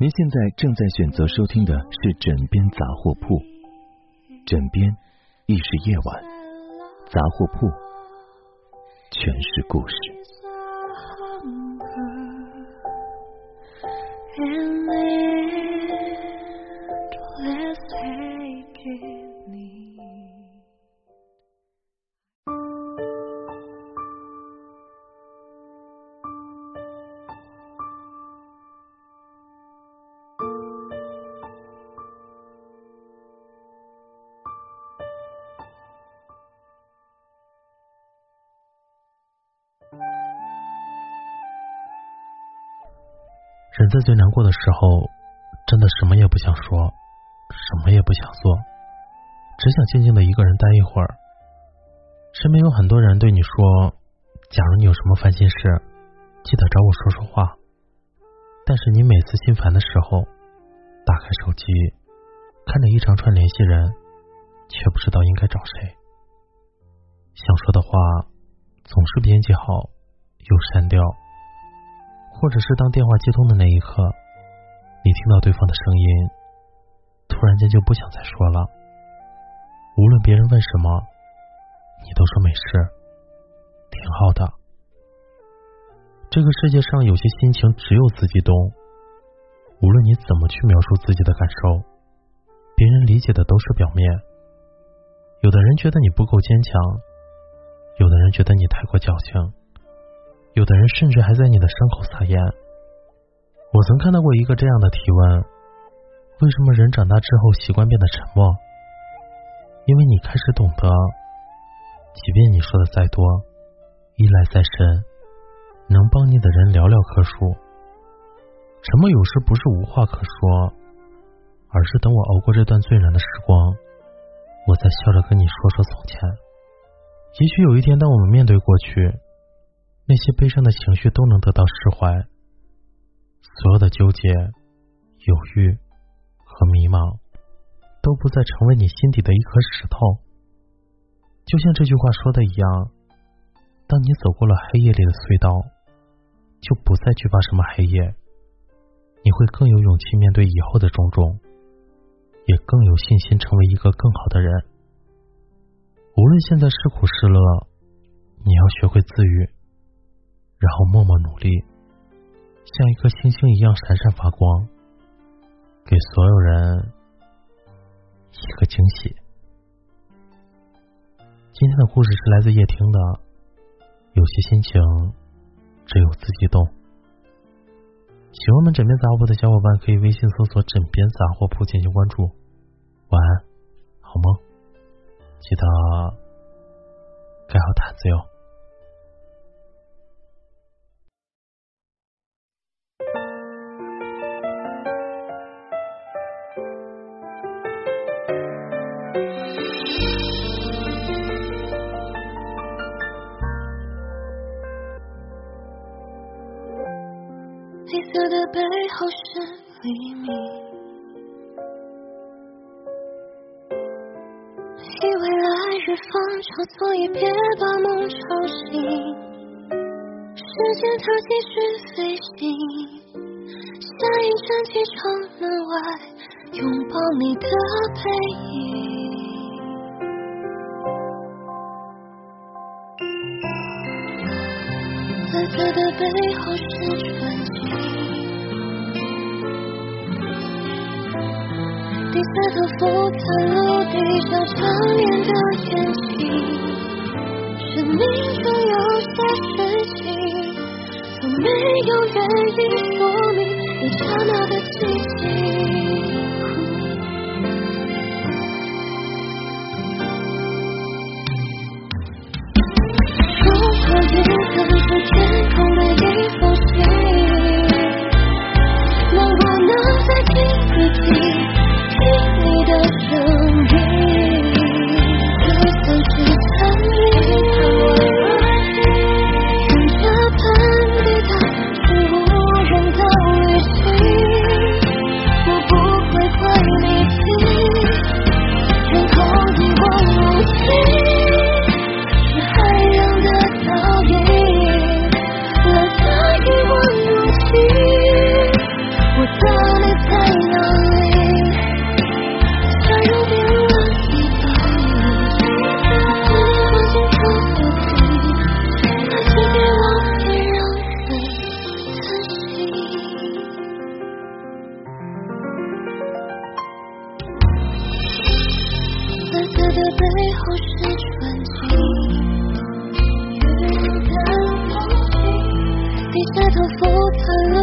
您现在正在选择收听的是枕边杂货铺，枕边亦是夜晚，杂货铺全是故事。人在最难过的时候，真的什么也不想说，什么也不想做，只想静静的一个人待一会儿。身边有很多人对你说：“假如你有什么烦心事，记得找我说说话。”但是你每次心烦的时候，打开手机，看着一长串联系人，却不知道应该找谁。想说的话总是编辑好又删掉。或者是当电话接通的那一刻，你听到对方的声音，突然间就不想再说了。无论别人问什么，你都说没事，挺好的。这个世界上有些心情只有自己懂。无论你怎么去描述自己的感受，别人理解的都是表面。有的人觉得你不够坚强，有的人觉得你太过矫情。有的人甚至还在你的伤口撒盐。我曾看到过一个这样的提问：为什么人长大之后习惯变得沉默？因为你开始懂得，即便你说的再多，依赖再深，能帮你的人寥寥可数。沉默有时不是无话可说，而是等我熬过这段最难的时光，我再笑着跟你说说从前。也许有一天，当我们面对过去。那些悲伤的情绪都能得到释怀，所有的纠结、犹豫和迷茫都不再成为你心底的一颗石头。就像这句话说的一样，当你走过了黑夜里的隧道，就不再惧怕什么黑夜，你会更有勇气面对以后的种种，也更有信心成为一个更好的人。无论现在是苦是乐，你要学会自愈。然后默默努力，像一颗星星一样闪闪发光，给所有人一个惊喜。今天的故事是来自夜听的，有些心情只有自己懂。喜欢我们枕边杂货铺的小伙伴可以微信搜索“枕边杂货铺”进行关注。晚安，好梦，记得盖好毯子哟。背后是黎明，以为来日方长，所以别把梦吵醒。时间它继续飞行，下一站机场门外，拥抱你的背影。蓝色的背后是纯净。低下头俯瞰陆地上想念的眼睛，生命中有些事情，从没有原因说明，一刹那的背后是纯净雨的梦境低下头俯瞰了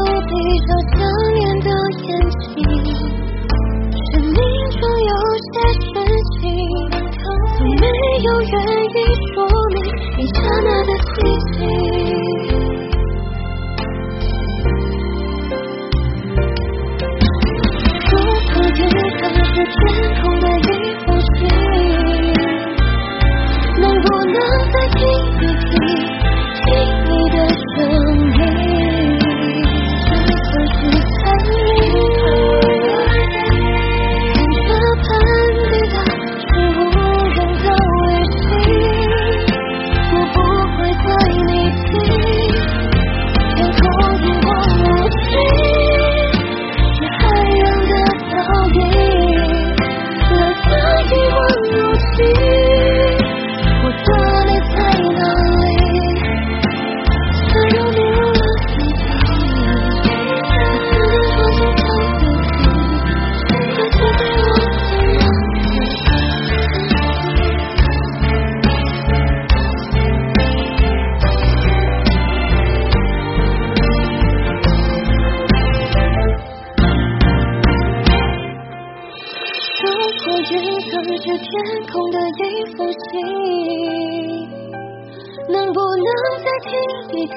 再听一听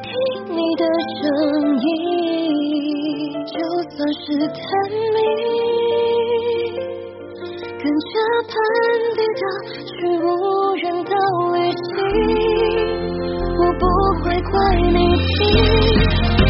听你的声音就算是探秘跟着潘彼得去无人岛旅行我不会怪你的